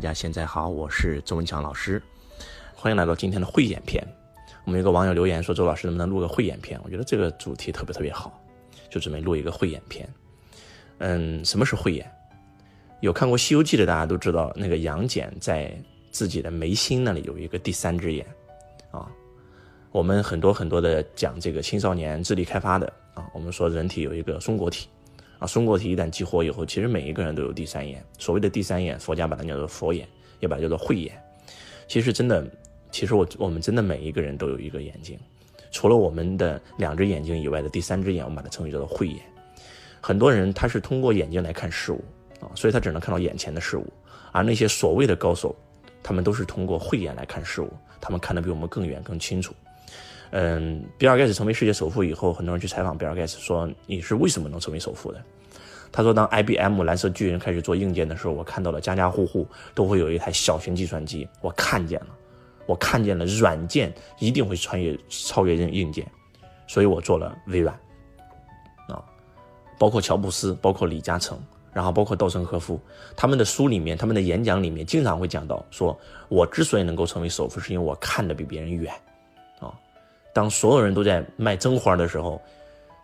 大家现在好，我是周文强老师，欢迎来到今天的慧眼篇。我们有个网友留言说，周老师能不能录个慧眼篇？我觉得这个主题特别特别好，就准备录一个慧眼篇。嗯，什么是慧眼？有看过《西游记》的大家都知道，那个杨戬在自己的眉心那里有一个第三只眼啊。我们很多很多的讲这个青少年智力开发的啊，我们说人体有一个松果体。啊，松果体一旦激活以后，其实每一个人都有第三眼。所谓的第三眼，佛家把它叫做佛眼，也把它叫做慧眼。其实真的，其实我我们真的每一个人都有一个眼睛，除了我们的两只眼睛以外的第三只眼，我们把它称为叫做慧眼。很多人他是通过眼睛来看事物啊，所以他只能看到眼前的事物。而那些所谓的高手，他们都是通过慧眼来看事物，他们看得比我们更远更清楚。嗯，比尔盖茨成为世界首富以后，很多人去采访比尔盖茨，说你是为什么能成为首富的？他说，当 IBM 蓝色巨人开始做硬件的时候，我看到了家家户户都会有一台小型计算机，我看见了，我看见了软件一定会穿越超越硬硬件，所以我做了微软。啊，包括乔布斯，包括李嘉诚，然后包括稻盛和夫，他们的书里面，他们的演讲里面经常会讲到，说我之所以能够成为首富，是因为我看得比别人远。当所有人都在卖真花的时候，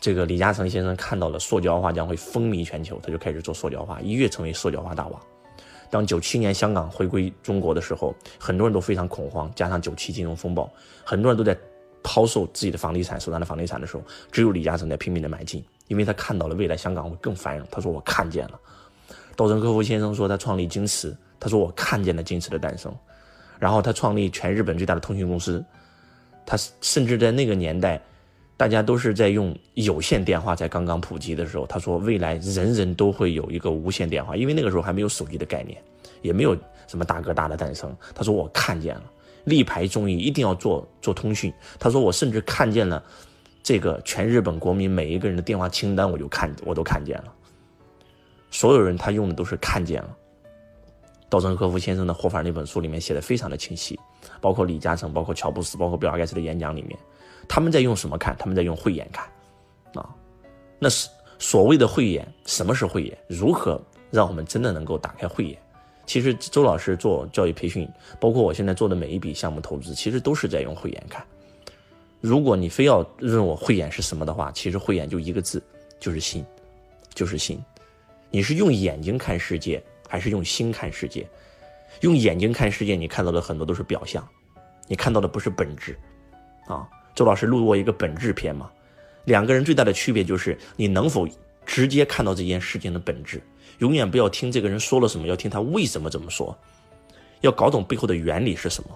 这个李嘉诚先生看到了塑胶花将会风靡全球，他就开始做塑胶花，一跃成为塑胶花大王。当九七年香港回归中国的时候，很多人都非常恐慌，加上九七金融风暴，很多人都在抛售自己的房地产，手上的房地产的时候，只有李嘉诚在拼命的买进，因为他看到了未来香港会更繁荣。他说：“我看见了。”稻盛和夫先生说他创立京瓷，他说：“我看见了京瓷的诞生。”然后他创立全日本最大的通讯公司。他甚至在那个年代，大家都是在用有线电话，在刚刚普及的时候，他说未来人人都会有一个无线电话，因为那个时候还没有手机的概念，也没有什么大哥大的诞生。他说我看见了，力排众议一定要做做通讯。他说我甚至看见了这个全日本国民每一个人的电话清单，我就看我都看见了。所有人他用的都是看见了。稻盛和夫先生的活法那本书里面写的非常的清晰，包括李嘉诚、包括乔布斯、包括比尔盖茨的演讲里面，他们在用什么看？他们在用慧眼看，啊，那是所谓的慧眼。什么是慧眼？如何让我们真的能够打开慧眼？其实周老师做教育培训，包括我现在做的每一笔项目投资，其实都是在用慧眼看。如果你非要问我慧眼是什么的话，其实慧眼就一个字，就是心，就是心。你是用眼睛看世界。还是用心看世界，用眼睛看世界，你看到的很多都是表象，你看到的不是本质，啊，周老师录过一个本质篇嘛，两个人最大的区别就是你能否直接看到这件事情的本质，永远不要听这个人说了什么，要听他为什么这么说，要搞懂背后的原理是什么。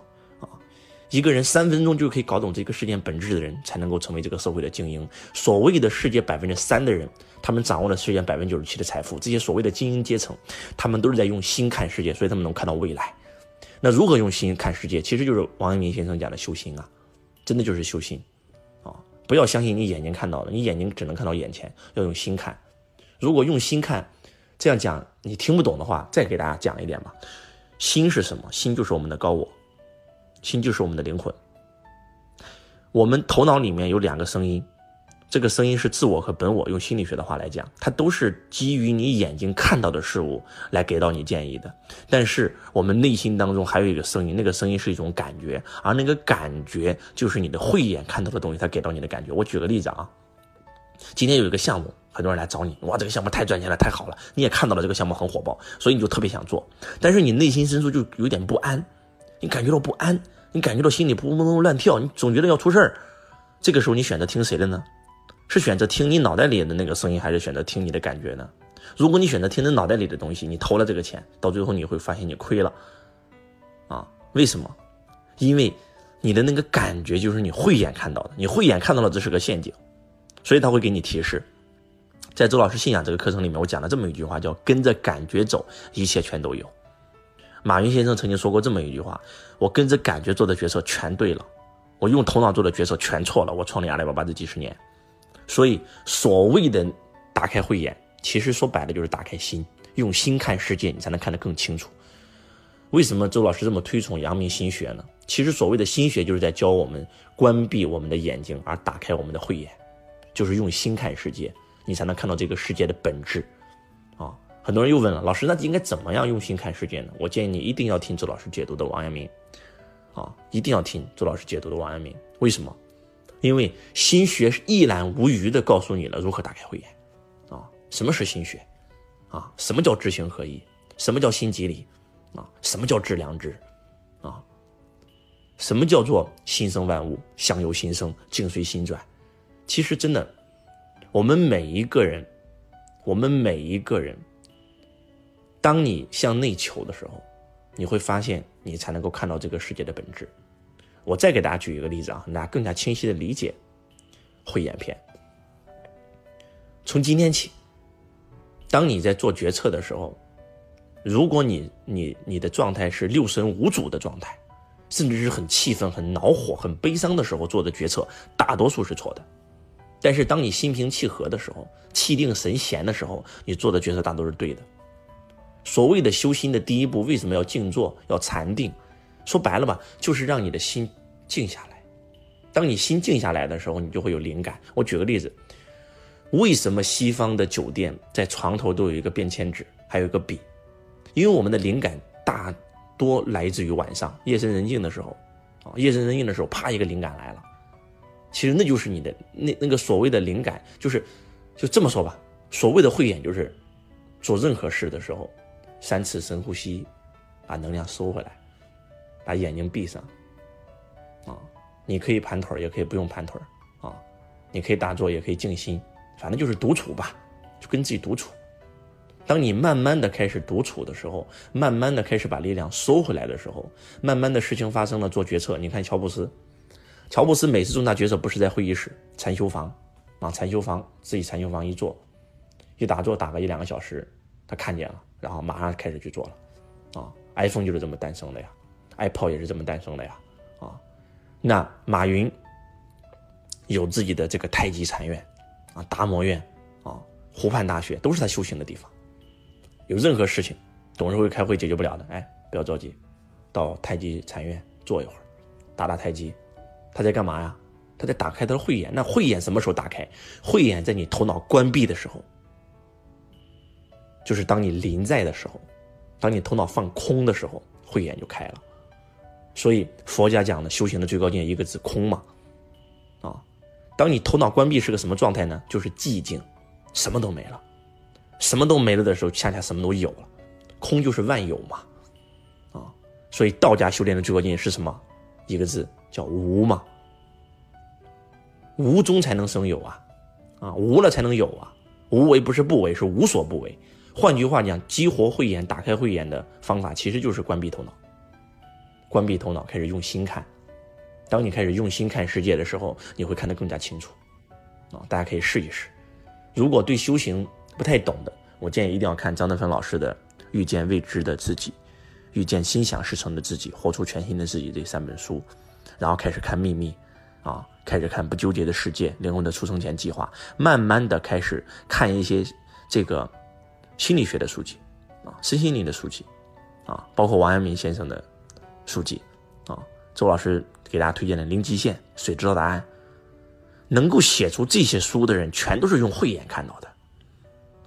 一个人三分钟就可以搞懂这个事件本质的人，才能够成为这个社会的精英。所谓的世界百分之三的人，他们掌握了世界百分之九十七的财富。这些所谓的精英阶层，他们都是在用心看世界，所以他们能看到未来。那如何用心看世界？其实就是王阳明先生讲的修心啊，真的就是修心啊！不要相信你眼睛看到的，你眼睛只能看到眼前，要用心看。如果用心看，这样讲你听不懂的话，再给大家讲一点吧。心是什么？心就是我们的高我。心就是我们的灵魂。我们头脑里面有两个声音，这个声音是自我和本我。用心理学的话来讲，它都是基于你眼睛看到的事物来给到你建议的。但是我们内心当中还有一个声音，那个声音是一种感觉，而那个感觉就是你的慧眼看到的东西，它给到你的感觉。我举个例子啊，今天有一个项目，很多人来找你，哇，这个项目太赚钱了，太好了，你也看到了这个项目很火爆，所以你就特别想做，但是你内心深处就有点不安。你感觉到不安，你感觉到心里扑通乱跳，你总觉得要出事儿。这个时候你选择听谁的呢？是选择听你脑袋里的那个声音，还是选择听你的感觉呢？如果你选择听你脑袋里的东西，你投了这个钱，到最后你会发现你亏了。啊，为什么？因为你的那个感觉就是你慧眼看到的，你慧眼看到了这是个陷阱，所以他会给你提示。在周老师信仰这个课程里面，我讲了这么一句话，叫跟着感觉走，一切全都有。马云先生曾经说过这么一句话：“我跟着感觉做的决策全对了，我用头脑做的决策全错了。我创立阿里巴巴这几十年，所以所谓的打开慧眼，其实说白了就是打开心，用心看世界，你才能看得更清楚。为什么周老师这么推崇阳明心学呢？其实所谓的心学就是在教我们关闭我们的眼睛，而打开我们的慧眼，就是用心看世界，你才能看到这个世界的本质。很多人又问了，老师，那应该怎么样用心看世界呢？我建议你一定要听周老师解读的王阳明，啊，一定要听周老师解读的王阳明。为什么？因为心学是一览无余的告诉你了如何打开慧眼，啊，什么是心学？啊，什么叫知行合一？什么叫心即理？啊，什么叫致良知？啊，什么叫做心生万物，相由心生，境随心转？其实真的，我们每一个人，我们每一个人，当你向内求的时候，你会发现，你才能够看到这个世界的本质。我再给大家举一个例子啊，让大家更加清晰的理解慧眼篇。从今天起，当你在做决策的时候，如果你你你的状态是六神无主的状态，甚至是很气愤、很恼火、很悲伤的时候做的决策，大多数是错的。但是当你心平气和的时候，气定神闲的时候，你做的决策大都是对的。所谓的修心的第一步，为什么要静坐、要禅定？说白了吧，就是让你的心静下来。当你心静下来的时候，你就会有灵感。我举个例子，为什么西方的酒店在床头都有一个便签纸，还有一个笔？因为我们的灵感大多来自于晚上夜深人静的时候，啊，夜深人静的时候，啪，一个灵感来了。其实那就是你的那那个所谓的灵感，就是就这么说吧，所谓的慧眼就是做任何事的时候，三次深呼吸，把能量收回来，把眼睛闭上，啊，你可以盘腿，也可以不用盘腿，啊，你可以打坐，也可以静心，反正就是独处吧，就跟自己独处。当你慢慢的开始独处的时候，慢慢的开始把力量收回来的时候，慢慢的事情发生了，做决策。你看乔布斯。乔布斯每次重大决策不是在会议室、禅修房，啊，禅修房自己禅修房一坐，一打坐打个一两个小时，他看见了，然后马上开始去做了，啊，iPhone 就是这么诞生的呀，iPod 也是这么诞生的呀，啊，那马云有自己的这个太极禅院，啊，达摩院，啊，湖畔大学都是他修行的地方，有任何事情，董事会开会解决不了的，哎，不要着急，到太极禅院坐一会儿，打打太极。他在干嘛呀？他在打开他的慧眼。那慧眼什么时候打开？慧眼在你头脑关闭的时候，就是当你临在的时候，当你头脑放空的时候，慧眼就开了。所以佛家讲的修行的最高境界一个字空嘛，啊，当你头脑关闭是个什么状态呢？就是寂静，什么都没了，什么都没了的时候，恰恰什么都有了，空就是万有嘛，啊，所以道家修炼的最高境界是什么？一个字。叫无嘛，无中才能生有啊，啊，无了才能有啊，无为不是不为，是无所不为。换句话讲，激活慧眼、打开慧眼的方法，其实就是关闭头脑，关闭头脑，开始用心看。当你开始用心看世界的时候，你会看得更加清楚。啊，大家可以试一试。如果对修行不太懂的，我建议一定要看张德芬老师的《遇见未知的自己》《遇见心想事成的自己》《活出全新的自己》这三本书。然后开始看秘密，啊，开始看不纠结的世界，灵魂的出生前计划，慢慢的开始看一些这个心理学的书籍，啊，身心灵的书籍，啊，包括王阳明先生的书籍，啊，周老师给大家推荐的《零极限》《水知道答案》，能够写出这些书的人，全都是用慧眼看到的，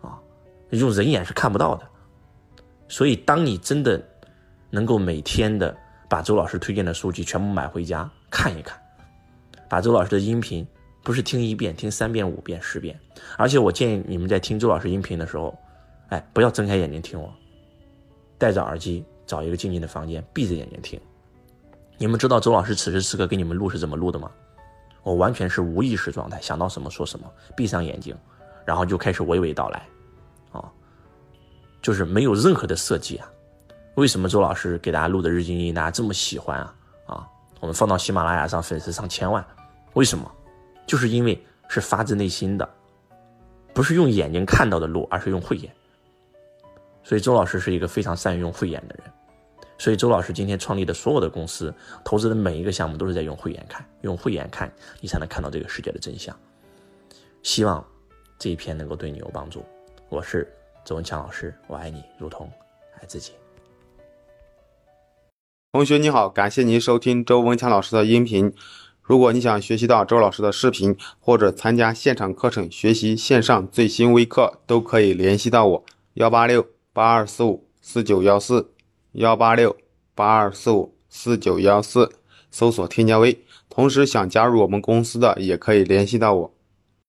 啊，用人眼是看不到的，所以当你真的能够每天的。把周老师推荐的书籍全部买回家看一看，把周老师的音频不是听一遍，听三遍、五遍、十遍。而且我建议你们在听周老师音频的时候，哎，不要睁开眼睛听我，戴着耳机，找一个静静的房间，闭着眼睛听。你们知道周老师此时此刻给你们录是怎么录的吗？我完全是无意识状态，想到什么说什么，闭上眼睛，然后就开始娓娓道来，啊，就是没有任何的设计啊。为什么周老师给大家录的日经音大家这么喜欢啊？啊，我们放到喜马拉雅上，粉丝上千万，为什么？就是因为是发自内心的，不是用眼睛看到的录，而是用慧眼。所以周老师是一个非常善于用慧眼的人。所以周老师今天创立的所有的公司，投资的每一个项目都是在用慧眼看，用慧眼看，你才能看到这个世界的真相。希望这一篇能够对你有帮助。我是周文强老师，我爱你，如同爱自己。同学你好，感谢您收听周文强老师的音频。如果你想学习到周老师的视频，或者参加现场课程学习线上最新微课，都可以联系到我。幺八六八二四五四九幺四，幺八六八二四五四九幺四，搜索添加微。同时想加入我们公司的也可以联系到我。